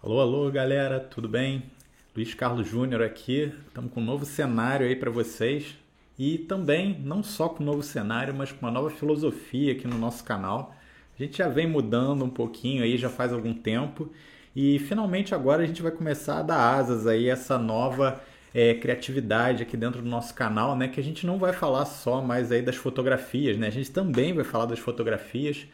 Alô, alô, galera, tudo bem? Luiz Carlos Júnior aqui. Estamos com um novo cenário aí para vocês e também não só com um novo cenário, mas com uma nova filosofia aqui no nosso canal. A gente já vem mudando um pouquinho aí já faz algum tempo e finalmente agora a gente vai começar a dar asas aí essa nova é, criatividade aqui dentro do nosso canal, né? Que a gente não vai falar só mais aí das fotografias, né? A gente também vai falar das fotografias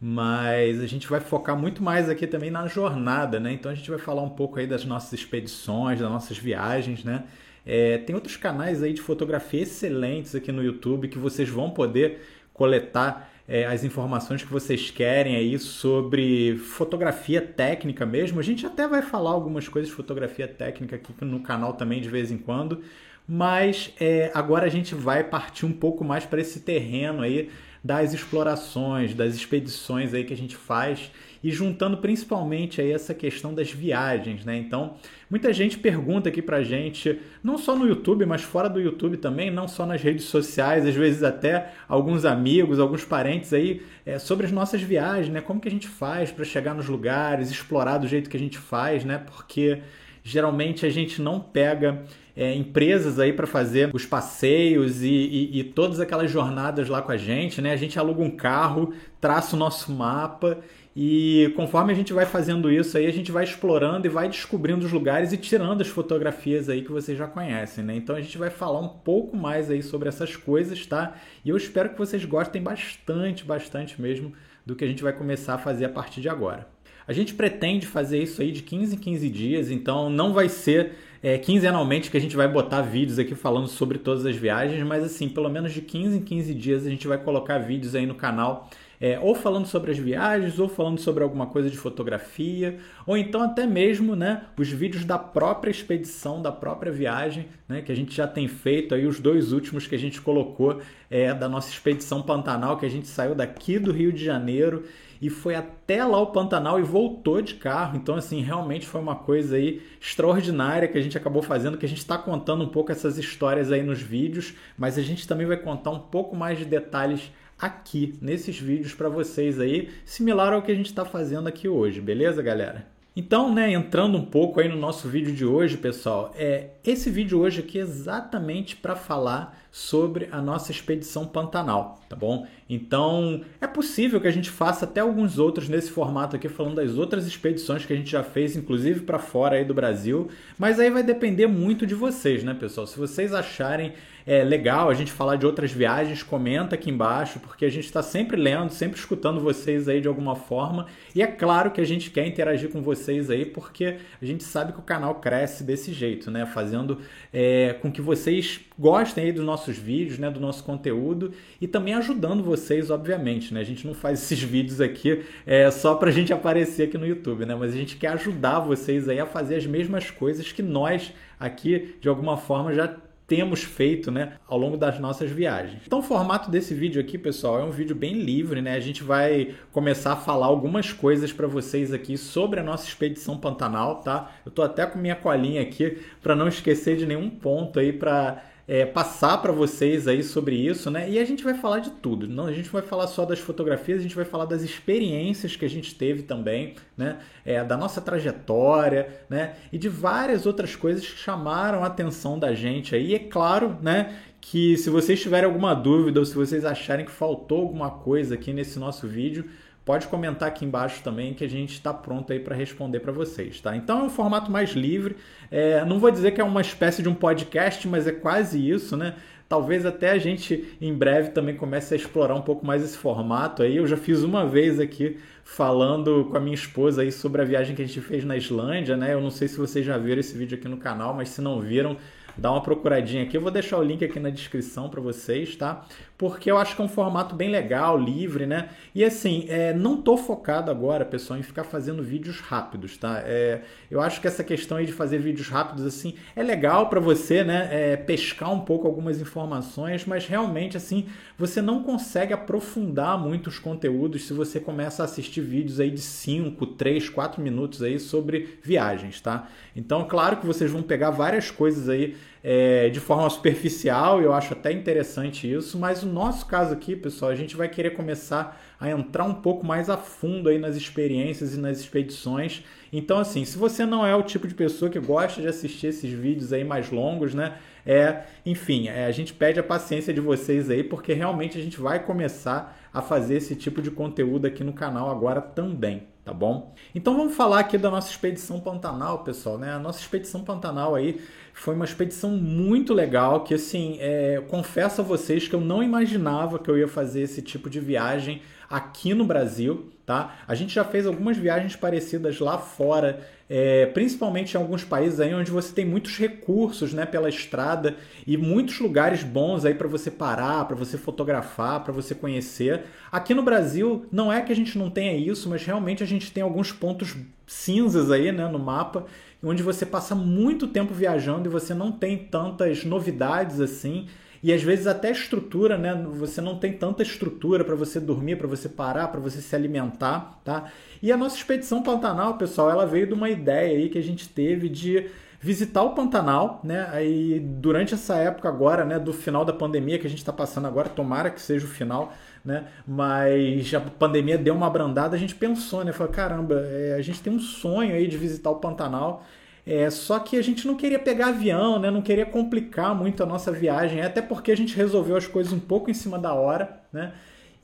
mas a gente vai focar muito mais aqui também na jornada, né? Então a gente vai falar um pouco aí das nossas expedições, das nossas viagens, né? É, tem outros canais aí de fotografia excelentes aqui no YouTube que vocês vão poder coletar é, as informações que vocês querem aí sobre fotografia técnica mesmo. A gente até vai falar algumas coisas de fotografia técnica aqui no canal também de vez em quando, mas é, agora a gente vai partir um pouco mais para esse terreno aí das explorações, das expedições aí que a gente faz e juntando principalmente aí essa questão das viagens, né? Então, muita gente pergunta aqui pra gente, não só no YouTube, mas fora do YouTube também, não só nas redes sociais, às vezes até alguns amigos, alguns parentes aí, é, sobre as nossas viagens, né? Como que a gente faz para chegar nos lugares, explorar do jeito que a gente faz, né? Porque geralmente a gente não pega é, empresas aí para fazer os passeios e, e, e, todas aquelas jornadas lá com a gente, né? A gente aluga um carro, traça o nosso mapa e conforme a gente vai fazendo isso aí, a gente vai explorando e vai descobrindo os lugares e tirando as fotografias aí que vocês já conhecem, né? Então a gente vai falar um pouco mais aí sobre essas coisas, tá? E eu espero que vocês gostem bastante, bastante mesmo do que a gente vai começar a fazer a partir de agora. A gente pretende fazer isso aí de 15 em 15 dias, então não vai ser é, quinzenalmente que a gente vai botar vídeos aqui falando sobre todas as viagens, mas assim, pelo menos de 15 em 15 dias a gente vai colocar vídeos aí no canal. É, ou falando sobre as viagens, ou falando sobre alguma coisa de fotografia, ou então até mesmo né, os vídeos da própria expedição, da própria viagem, né, que a gente já tem feito aí, os dois últimos que a gente colocou é, da nossa expedição Pantanal, que a gente saiu daqui do Rio de Janeiro e foi até lá o Pantanal e voltou de carro. Então, assim, realmente foi uma coisa aí extraordinária que a gente acabou fazendo, que a gente está contando um pouco essas histórias aí nos vídeos, mas a gente também vai contar um pouco mais de detalhes aqui nesses vídeos para vocês aí, similar ao que a gente está fazendo aqui hoje, beleza, galera? Então, né, entrando um pouco aí no nosso vídeo de hoje, pessoal, é esse vídeo hoje aqui é exatamente para falar sobre a nossa expedição Pantanal, tá bom? Então, é possível que a gente faça até alguns outros nesse formato aqui, falando das outras expedições que a gente já fez, inclusive para fora aí do Brasil, mas aí vai depender muito de vocês, né, pessoal? Se vocês acharem é legal a gente falar de outras viagens, comenta aqui embaixo, porque a gente está sempre lendo, sempre escutando vocês aí de alguma forma. E é claro que a gente quer interagir com vocês aí, porque a gente sabe que o canal cresce desse jeito, né? Fazendo é, com que vocês gostem aí dos nossos vídeos, né? Do nosso conteúdo e também ajudando vocês, obviamente, né? A gente não faz esses vídeos aqui é, só para a gente aparecer aqui no YouTube, né? Mas a gente quer ajudar vocês aí a fazer as mesmas coisas que nós aqui, de alguma forma, já temos feito né, ao longo das nossas viagens. Então, o formato desse vídeo aqui, pessoal, é um vídeo bem livre, né? A gente vai começar a falar algumas coisas para vocês aqui sobre a nossa expedição Pantanal, tá? Eu tô até com minha colinha aqui para não esquecer de nenhum ponto aí para é, passar para vocês aí sobre isso, né? E a gente vai falar de tudo. Não, a gente vai falar só das fotografias, a gente vai falar das experiências que a gente teve também, né? É, da nossa trajetória, né? E de várias outras coisas que chamaram a atenção da gente aí. E é claro, né? Que se vocês tiverem alguma dúvida ou se vocês acharem que faltou alguma coisa aqui nesse nosso vídeo, pode comentar aqui embaixo também que a gente está pronto aí para responder para vocês, tá? Então é um formato mais livre. É, não vou dizer que é uma espécie de um podcast, mas é quase isso, né? Talvez até a gente em breve também comece a explorar um pouco mais esse formato aí. Eu já fiz uma vez aqui falando com a minha esposa aí sobre a viagem que a gente fez na Islândia, né? Eu não sei se vocês já viram esse vídeo aqui no canal, mas se não viram, dá uma procuradinha aqui. Eu vou deixar o link aqui na descrição para vocês, tá? Porque eu acho que é um formato bem legal, livre, né? E assim, é, não tô focado agora, pessoal, em ficar fazendo vídeos rápidos, tá? É, eu acho que essa questão aí de fazer vídeos rápidos, assim, é legal para você, né? É, pescar um pouco algumas informações, mas realmente, assim, você não consegue aprofundar muito os conteúdos se você começa a assistir vídeos aí de 5, 3, 4 minutos aí sobre viagens, tá? Então, claro que vocês vão pegar várias coisas aí é, de forma superficial, eu acho até interessante isso, mas no nosso caso aqui, pessoal, a gente vai querer começar a entrar um pouco mais a fundo aí nas experiências e nas expedições Então, assim, se você não é o tipo de pessoa que gosta de assistir esses vídeos aí mais longos, né? É, enfim, é, a gente pede a paciência de vocês aí, porque realmente a gente vai começar a fazer esse tipo de conteúdo aqui no canal agora também, tá bom? Então vamos falar aqui da nossa expedição Pantanal, pessoal, né? A nossa expedição Pantanal aí foi uma expedição muito legal, que assim, é, confesso a vocês que eu não imaginava que eu ia fazer esse tipo de viagem aqui no Brasil, tá? A gente já fez algumas viagens parecidas lá fora, é, principalmente em alguns países aí onde você tem muitos recursos, né, pela estrada e muitos lugares bons aí para você parar, para você fotografar, para você conhecer. Aqui no Brasil não é que a gente não tenha isso, mas realmente a gente tem alguns pontos cinzas aí, né, no mapa onde você passa muito tempo viajando e você não tem tantas novidades assim e às vezes até estrutura, né? Você não tem tanta estrutura para você dormir, para você parar, para você se alimentar, tá? E a nossa expedição Pantanal, pessoal, ela veio de uma ideia aí que a gente teve de visitar o Pantanal, né? Aí durante essa época agora, né, do final da pandemia que a gente está passando agora, tomara que seja o final, né? Mas a pandemia deu uma abrandada, a gente pensou, né? Falou, caramba, é, a gente tem um sonho aí de visitar o Pantanal é, só que a gente não queria pegar avião, né? não queria complicar muito a nossa viagem, até porque a gente resolveu as coisas um pouco em cima da hora, né?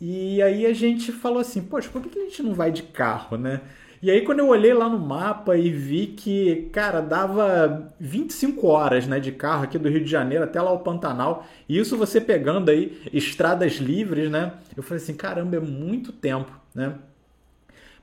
E aí a gente falou assim, poxa, por que a gente não vai de carro, né? E aí quando eu olhei lá no mapa e vi que, cara, dava 25 horas né, de carro aqui do Rio de Janeiro até lá o Pantanal, e isso você pegando aí estradas livres, né? Eu falei assim, caramba, é muito tempo, né?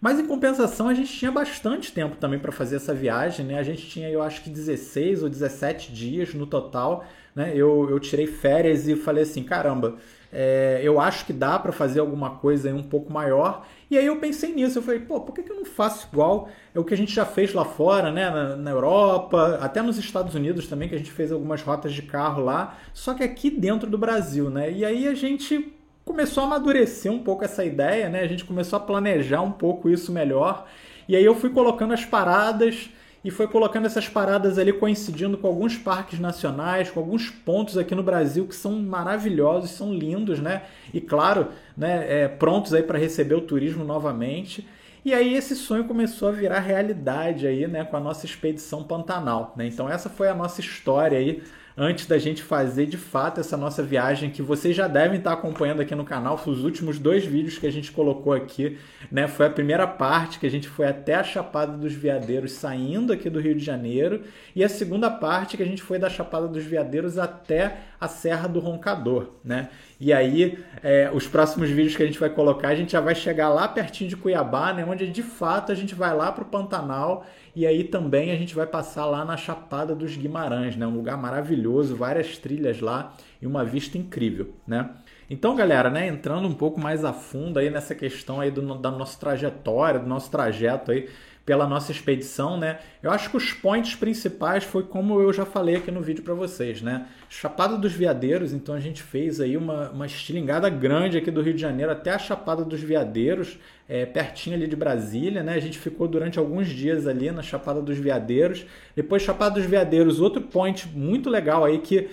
Mas em compensação, a gente tinha bastante tempo também para fazer essa viagem, né? A gente tinha, eu acho que 16 ou 17 dias no total, né? Eu, eu tirei férias e falei assim, caramba, é, eu acho que dá para fazer alguma coisa aí um pouco maior. E aí eu pensei nisso, eu falei, pô, por que, que eu não faço igual é o que a gente já fez lá fora, né? Na, na, Europa, até nos Estados Unidos também, que a gente fez algumas rotas de carro lá, só que aqui dentro do Brasil, né? E aí a gente começou a amadurecer um pouco essa ideia, né? A gente começou a planejar um pouco isso melhor. E aí eu fui colocando as paradas e foi colocando essas paradas ali coincidindo com alguns parques nacionais, com alguns pontos aqui no Brasil que são maravilhosos, são lindos, né? E claro, né, é, prontos aí para receber o turismo novamente. E aí esse sonho começou a virar realidade aí, né, com a nossa expedição Pantanal, né? Então essa foi a nossa história aí antes da gente fazer de fato essa nossa viagem que vocês já devem estar acompanhando aqui no canal. Os últimos dois vídeos que a gente colocou aqui, né? Foi a primeira parte que a gente foi até a Chapada dos Veadeiros, saindo aqui do Rio de Janeiro, e a segunda parte que a gente foi da Chapada dos Veadeiros até a Serra do Roncador, né? E aí, é, os próximos vídeos que a gente vai colocar, a gente já vai chegar lá pertinho de Cuiabá, né? Onde de fato a gente vai lá para o Pantanal e aí também a gente vai passar lá na Chapada dos Guimarães, né? Um lugar maravilhoso, várias trilhas lá e uma vista incrível, né? Então, galera, né, entrando um pouco mais a fundo aí nessa questão aí do, da nossa trajetória, do nosso trajeto aí pela nossa expedição, né? Eu acho que os points principais foi como eu já falei aqui no vídeo para vocês, né? Chapada dos Veadeiros, então a gente fez aí uma, uma estilingada grande aqui do Rio de Janeiro até a Chapada dos Veadeiros, é, pertinho ali de Brasília, né? A gente ficou durante alguns dias ali na Chapada dos Veadeiros. Depois Chapada dos Veadeiros, outro point muito legal aí que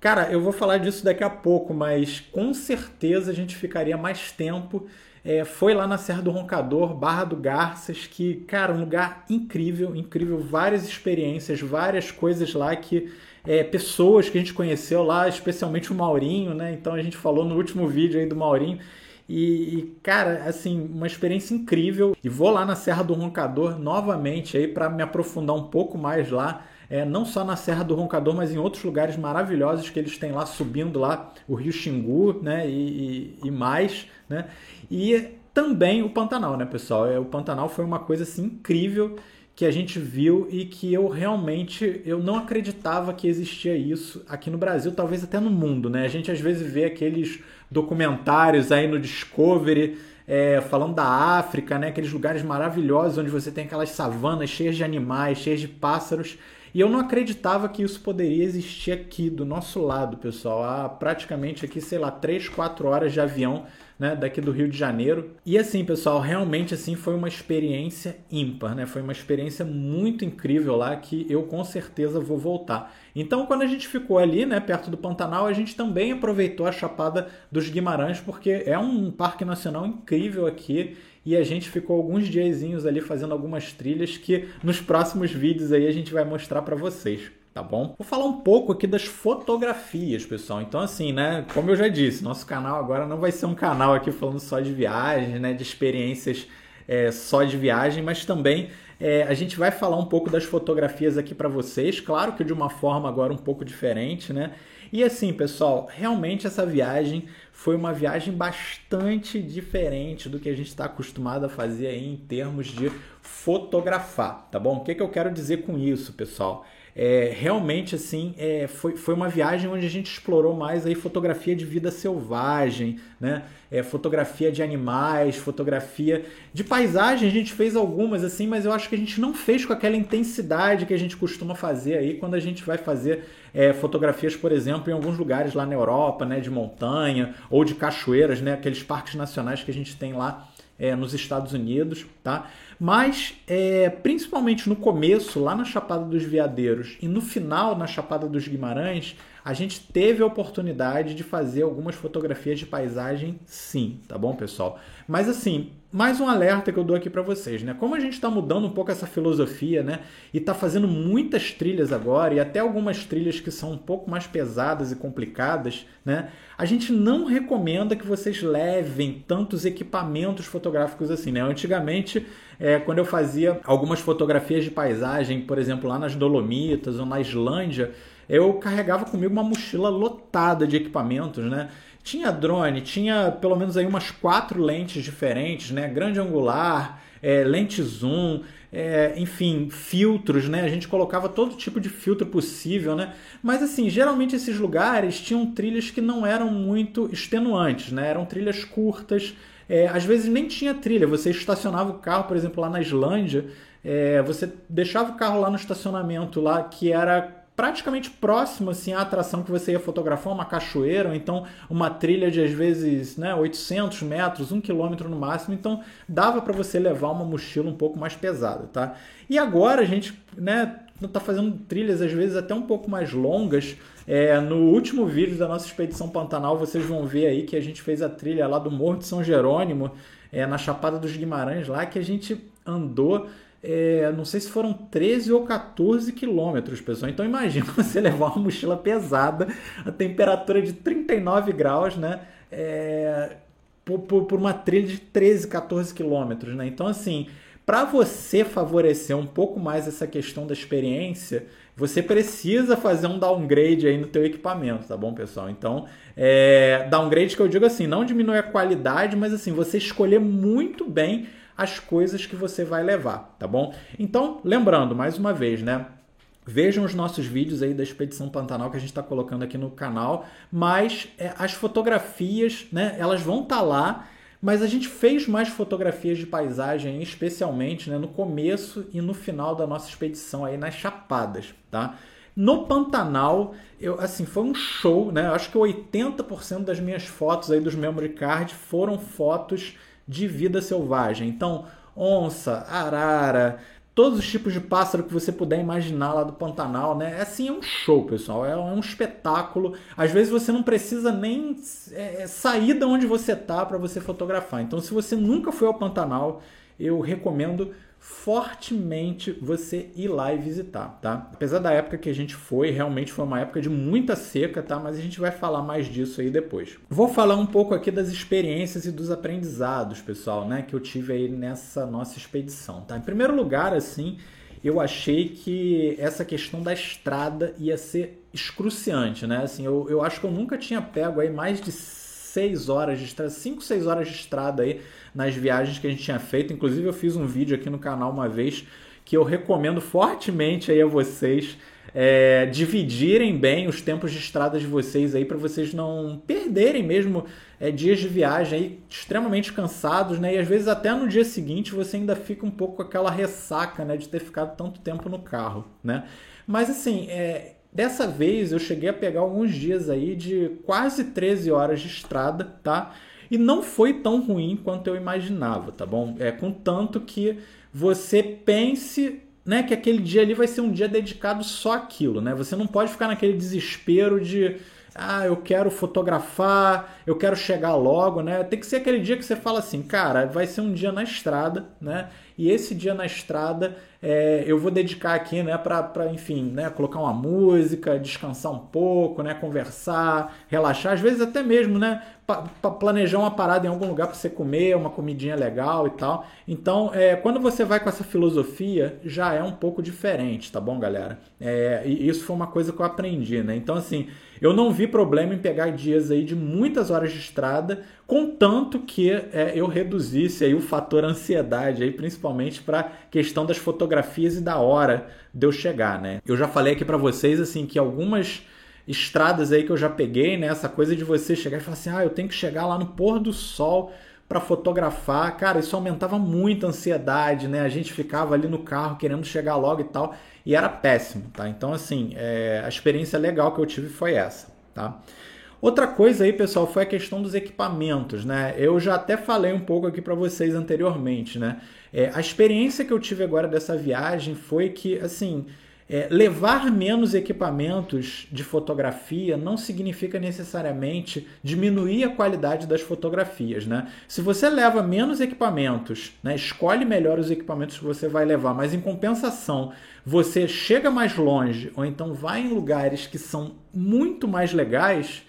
Cara, eu vou falar disso daqui a pouco, mas com certeza a gente ficaria mais tempo é, foi lá na Serra do Roncador, Barra do Garças, que, cara, um lugar incrível, incrível, várias experiências, várias coisas lá que é, pessoas que a gente conheceu lá, especialmente o Maurinho, né? Então a gente falou no último vídeo aí do Maurinho. E, e, cara, assim, uma experiência incrível. E vou lá na Serra do Roncador novamente aí para me aprofundar um pouco mais lá. É, não só na Serra do Roncador, mas em outros lugares maravilhosos que eles têm lá, subindo lá o Rio Xingu, né? E, e, e mais, né? E também o Pantanal, né, pessoal? É, o Pantanal foi uma coisa assim incrível que a gente viu e que eu realmente eu não acreditava que existia isso aqui no Brasil, talvez até no mundo, né? A gente às vezes vê aqueles documentários aí no Discovery é, falando da África, né? Aqueles lugares maravilhosos onde você tem aquelas savanas cheias de animais, cheias de pássaros. E eu não acreditava que isso poderia existir aqui do nosso lado, pessoal. Há praticamente aqui, sei lá, 3, 4 horas de avião né, daqui do Rio de Janeiro. E assim, pessoal, realmente assim foi uma experiência ímpar, né? Foi uma experiência muito incrível lá que eu com certeza vou voltar. Então, quando a gente ficou ali, né, perto do Pantanal, a gente também aproveitou a Chapada dos Guimarães porque é um parque nacional incrível aqui e a gente ficou alguns diazinhos ali fazendo algumas trilhas que nos próximos vídeos aí a gente vai mostrar para vocês tá bom? Vou falar um pouco aqui das fotografias, pessoal. Então, assim, né? Como eu já disse, nosso canal agora não vai ser um canal aqui falando só de viagens, né? De experiências é, só de viagem, mas também é, a gente vai falar um pouco das fotografias aqui para vocês, claro que de uma forma agora um pouco diferente, né? E assim, pessoal, realmente essa viagem foi uma viagem bastante diferente do que a gente está acostumado a fazer aí em termos de fotografar, tá bom? O que, que eu quero dizer com isso, pessoal? É, realmente assim é, foi, foi uma viagem onde a gente explorou mais aí fotografia de vida selvagem, né? É, fotografia de animais, fotografia de paisagem. A gente fez algumas assim, mas eu acho que a gente não fez com aquela intensidade que a gente costuma fazer aí quando a gente vai fazer é, fotografias, por exemplo, em alguns lugares lá na Europa, né? De montanha ou de cachoeiras, né? Aqueles parques nacionais que a gente tem lá é, nos Estados Unidos, tá? Mas, é, principalmente no começo, lá na Chapada dos Veadeiros e no final, na Chapada dos Guimarães, a gente teve a oportunidade de fazer algumas fotografias de paisagem, sim, tá bom, pessoal? Mas assim, mais um alerta que eu dou aqui para vocês, né? Como a gente está mudando um pouco essa filosofia, né? E está fazendo muitas trilhas agora e até algumas trilhas que são um pouco mais pesadas e complicadas, né? A gente não recomenda que vocês levem tantos equipamentos fotográficos assim, né? Antigamente, é, quando eu fazia algumas fotografias de paisagem, por exemplo, lá nas Dolomitas ou na Islândia, eu carregava comigo uma mochila lotada de equipamentos, né? Tinha drone, tinha pelo menos aí umas quatro lentes diferentes, né? Grande angular, é, lente zoom, é, enfim, filtros, né? A gente colocava todo tipo de filtro possível, né? Mas assim, geralmente esses lugares tinham trilhas que não eram muito extenuantes, né? Eram trilhas curtas, é, às vezes nem tinha trilha. Você estacionava o carro, por exemplo, lá na Islândia, é, você deixava o carro lá no estacionamento lá que era praticamente próximo assim à atração que você ia fotografar, uma cachoeira, ou então uma trilha de às vezes né, 800 metros, um quilômetro no máximo, então dava para você levar uma mochila um pouco mais pesada, tá? E agora a gente né, está fazendo trilhas às vezes até um pouco mais longas. É, no último vídeo da nossa expedição Pantanal, vocês vão ver aí que a gente fez a trilha lá do Morro de São Jerônimo, é, na Chapada dos Guimarães, lá que a gente andou é, não sei se foram 13 ou 14 quilômetros, pessoal. Então imagina você levar uma mochila pesada, a temperatura de 39 graus, né? É, por, por, uma trilha de 13, 14 quilômetros, né? Então, assim, para você favorecer um pouco mais essa questão da experiência, você precisa fazer um downgrade aí no teu equipamento, tá bom, pessoal? Então, é, downgrade que eu digo assim, não diminui a qualidade, mas assim, você escolher muito bem as coisas que você vai levar, tá bom? Então, lembrando, mais uma vez, né? Vejam os nossos vídeos aí da Expedição Pantanal que a gente está colocando aqui no canal, mas é, as fotografias, né, elas vão estar tá lá, mas a gente fez mais fotografias de paisagem, especialmente né, no começo e no final da nossa expedição aí nas Chapadas, tá? No Pantanal, eu, assim, foi um show, né? Eu acho que 80% das minhas fotos aí dos memory card foram fotos de vida selvagem. Então, onça, arara, todos os tipos de pássaro que você puder imaginar lá do Pantanal, né? É assim, é um show, pessoal. É um espetáculo. Às vezes você não precisa nem é, sair de onde você tá para você fotografar. Então, se você nunca foi ao Pantanal, eu recomendo fortemente você ir lá e visitar, tá? Apesar da época que a gente foi, realmente foi uma época de muita seca, tá? Mas a gente vai falar mais disso aí depois. Vou falar um pouco aqui das experiências e dos aprendizados, pessoal, né, que eu tive aí nessa nossa expedição, tá? Em primeiro lugar, assim, eu achei que essa questão da estrada ia ser excruciante, né? Assim, eu, eu acho que eu nunca tinha pego aí mais de 6 horas de estrada, 5, 6 horas de estrada aí nas viagens que a gente tinha feito. Inclusive, eu fiz um vídeo aqui no canal uma vez que eu recomendo fortemente aí a vocês é, dividirem bem os tempos de estrada de vocês aí para vocês não perderem mesmo é, dias de viagem aí extremamente cansados, né? E às vezes até no dia seguinte você ainda fica um pouco com aquela ressaca, né? De ter ficado tanto tempo no carro, né? Mas assim, é, Dessa vez eu cheguei a pegar alguns dias aí de quase 13 horas de estrada, tá? E não foi tão ruim quanto eu imaginava, tá bom? É contanto que você pense, né, que aquele dia ali vai ser um dia dedicado só àquilo, né? Você não pode ficar naquele desespero de ah, eu quero fotografar, eu quero chegar logo, né? Tem que ser aquele dia que você fala assim, cara, vai ser um dia na estrada, né? E esse dia na estrada é, eu vou dedicar aqui, né, para, enfim, né, colocar uma música, descansar um pouco, né, conversar, relaxar, às vezes até mesmo, né, pa, planejar uma parada em algum lugar para você comer, uma comidinha legal e tal. Então, é, quando você vai com essa filosofia, já é um pouco diferente, tá bom, galera? É, e isso foi uma coisa que eu aprendi, né? Então, assim, eu não vi problema em pegar dias aí de muitas horas de estrada, contanto que é, eu reduzisse aí o fator ansiedade, aí, principalmente para questão das fotografias e da hora de eu chegar, né? Eu já falei aqui para vocês assim que algumas estradas aí que eu já peguei, né? Essa coisa de você chegar e falar assim, ah, eu tenho que chegar lá no pôr do sol para fotografar. Cara, isso aumentava muito a ansiedade, né? A gente ficava ali no carro querendo chegar logo e tal, e era péssimo, tá? Então, assim, é, a experiência legal que eu tive foi essa, tá? Outra coisa aí, pessoal, foi a questão dos equipamentos, né? Eu já até falei um pouco aqui para vocês anteriormente, né? É, a experiência que eu tive agora dessa viagem foi que, assim, é, levar menos equipamentos de fotografia não significa necessariamente diminuir a qualidade das fotografias. Né? Se você leva menos equipamentos, né, escolhe melhor os equipamentos que você vai levar, mas em compensação você chega mais longe ou então vai em lugares que são muito mais legais,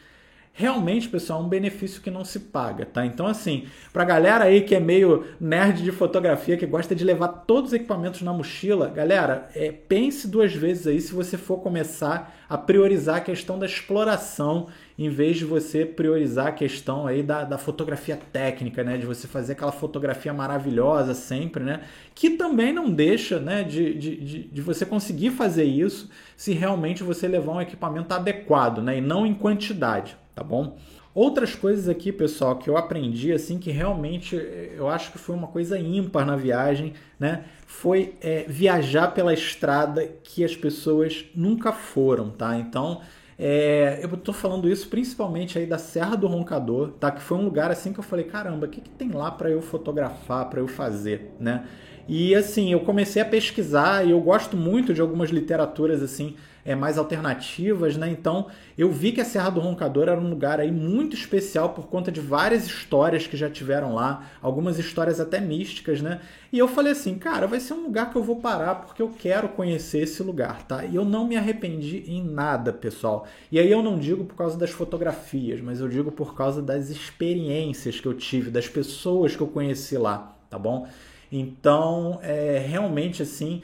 realmente, pessoal, é um benefício que não se paga, tá? Então, assim, pra galera aí que é meio nerd de fotografia, que gosta de levar todos os equipamentos na mochila, galera, é, pense duas vezes aí se você for começar a priorizar a questão da exploração, em vez de você priorizar a questão aí da, da fotografia técnica, né? De você fazer aquela fotografia maravilhosa sempre, né? Que também não deixa, né, de, de, de, de você conseguir fazer isso se realmente você levar um equipamento adequado, né? E não em quantidade tá bom? Outras coisas aqui, pessoal, que eu aprendi, assim, que realmente eu acho que foi uma coisa ímpar na viagem, né? Foi é, viajar pela estrada que as pessoas nunca foram, tá? Então, é, eu tô falando isso principalmente aí da Serra do Roncador, tá? Que foi um lugar assim que eu falei, caramba, o que, que tem lá para eu fotografar, para eu fazer, né? E assim, eu comecei a pesquisar e eu gosto muito de algumas literaturas assim, é, mais alternativas, né? Então eu vi que a Serra do Roncador era um lugar aí muito especial por conta de várias histórias que já tiveram lá, algumas histórias até místicas, né? E eu falei assim, cara, vai ser um lugar que eu vou parar porque eu quero conhecer esse lugar, tá? E eu não me arrependi em nada, pessoal. E aí eu não digo por causa das fotografias, mas eu digo por causa das experiências que eu tive, das pessoas que eu conheci lá, tá bom? Então, é, realmente assim,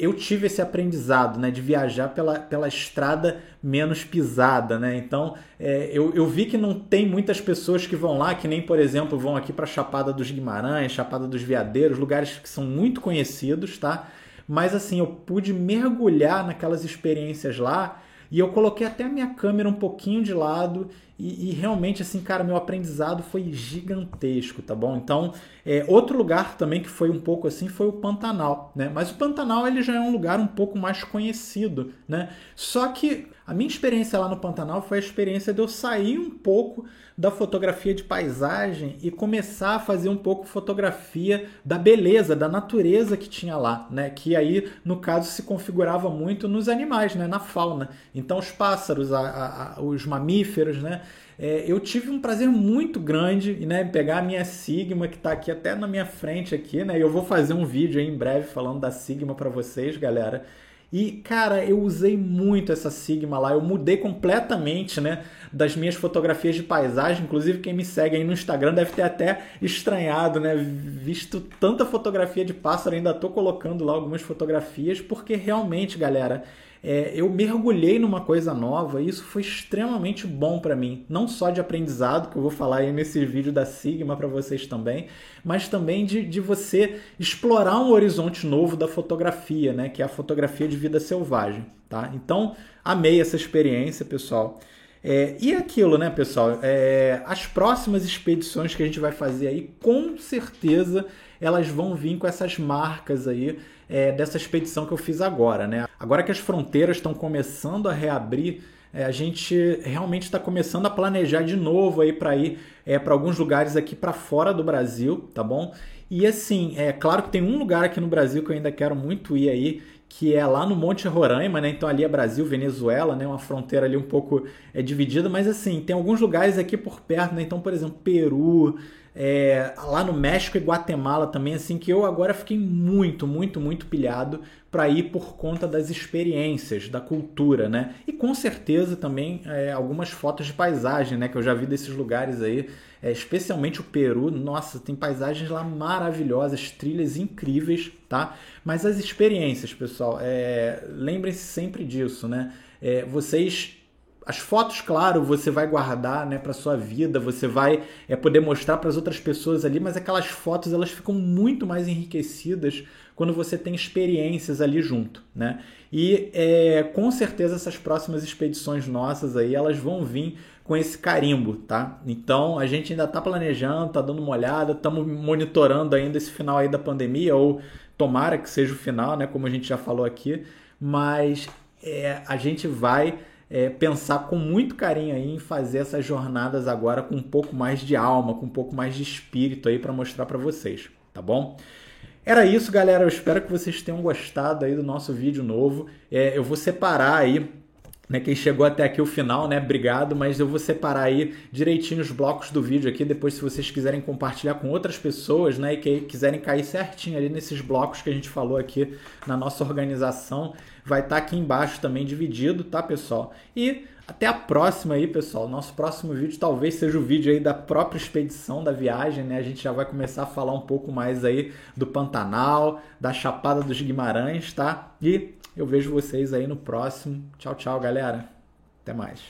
eu tive esse aprendizado, né, de viajar pela, pela estrada menos pisada, né? Então, é, eu, eu vi que não tem muitas pessoas que vão lá, que nem, por exemplo, vão aqui para Chapada dos Guimarães, Chapada dos Veadeiros, lugares que são muito conhecidos, tá? Mas assim, eu pude mergulhar naquelas experiências lá e eu coloquei até a minha câmera um pouquinho de lado e, e, realmente, assim, cara, meu aprendizado foi gigantesco, tá bom? Então, é, outro lugar também que foi um pouco assim foi o Pantanal, né? Mas o Pantanal ele já é um lugar um pouco mais conhecido, né? Só que a minha experiência lá no Pantanal foi a experiência de eu sair um pouco da fotografia de paisagem e começar a fazer um pouco fotografia da beleza, da natureza que tinha lá, né? Que aí, no caso, se configurava muito nos animais, né? Na fauna. Então, os pássaros, a, a, os mamíferos, né? É, eu tive um prazer muito grande né, pegar a minha Sigma, que está aqui até na minha frente aqui, né? Eu vou fazer um vídeo aí em breve falando da Sigma para vocês, galera. E, cara, eu usei muito essa Sigma lá, eu mudei completamente, né, das minhas fotografias de paisagem. Inclusive, quem me segue aí no Instagram deve ter até estranhado, né, visto tanta fotografia de pássaro, ainda tô colocando lá algumas fotografias, porque realmente, galera, é, eu mergulhei numa coisa nova e isso foi extremamente bom para mim. Não só de aprendizado, que eu vou falar aí nesse vídeo da Sigma para vocês também, mas também de, de você explorar um horizonte novo da fotografia, né? Que é a fotografia de vida selvagem, tá? Então, amei essa experiência, pessoal. É, e aquilo, né, pessoal? É, as próximas expedições que a gente vai fazer aí, com certeza elas vão vir com essas marcas aí é, dessa expedição que eu fiz agora, né? Agora que as fronteiras estão começando a reabrir, é, a gente realmente está começando a planejar de novo aí para ir é, para alguns lugares aqui para fora do Brasil, tá bom? E assim, é claro que tem um lugar aqui no Brasil que eu ainda quero muito ir aí, que é lá no Monte Roraima, né? Então ali é Brasil, Venezuela, né? Uma fronteira ali um pouco é, dividida, mas assim, tem alguns lugares aqui por perto, né? Então, por exemplo, Peru, é, lá no México e Guatemala também, assim, que eu agora fiquei muito, muito, muito pilhado para ir por conta das experiências, da cultura, né? E com certeza também é, algumas fotos de paisagem, né? Que eu já vi desses lugares aí, é, especialmente o Peru. Nossa, tem paisagens lá maravilhosas, trilhas incríveis, tá? Mas as experiências, pessoal, é, lembrem-se sempre disso, né? É, vocês as fotos, claro, você vai guardar, né, para sua vida, você vai é, poder mostrar para as outras pessoas ali, mas aquelas fotos elas ficam muito mais enriquecidas quando você tem experiências ali junto, né? E é, com certeza essas próximas expedições nossas aí elas vão vir com esse carimbo, tá? Então a gente ainda está planejando, tá dando uma olhada, estamos monitorando ainda esse final aí da pandemia ou tomara que seja o final, né? Como a gente já falou aqui, mas é, a gente vai é, pensar com muito carinho aí em fazer essas jornadas agora com um pouco mais de alma, com um pouco mais de espírito aí para mostrar para vocês, tá bom? Era isso, galera. Eu espero que vocês tenham gostado aí do nosso vídeo novo. É, eu vou separar aí né, quem chegou até aqui o final, né? Obrigado, mas eu vou separar aí direitinho os blocos do vídeo aqui. Depois, se vocês quiserem compartilhar com outras pessoas, né, e que quiserem cair certinho ali nesses blocos que a gente falou aqui na nossa organização, vai estar tá aqui embaixo também dividido, tá, pessoal? E até a próxima aí, pessoal. Nosso próximo vídeo talvez seja o vídeo aí da própria expedição da viagem, né? A gente já vai começar a falar um pouco mais aí do Pantanal, da Chapada dos Guimarães, tá? E eu vejo vocês aí no próximo. Tchau, tchau, galera. Até mais.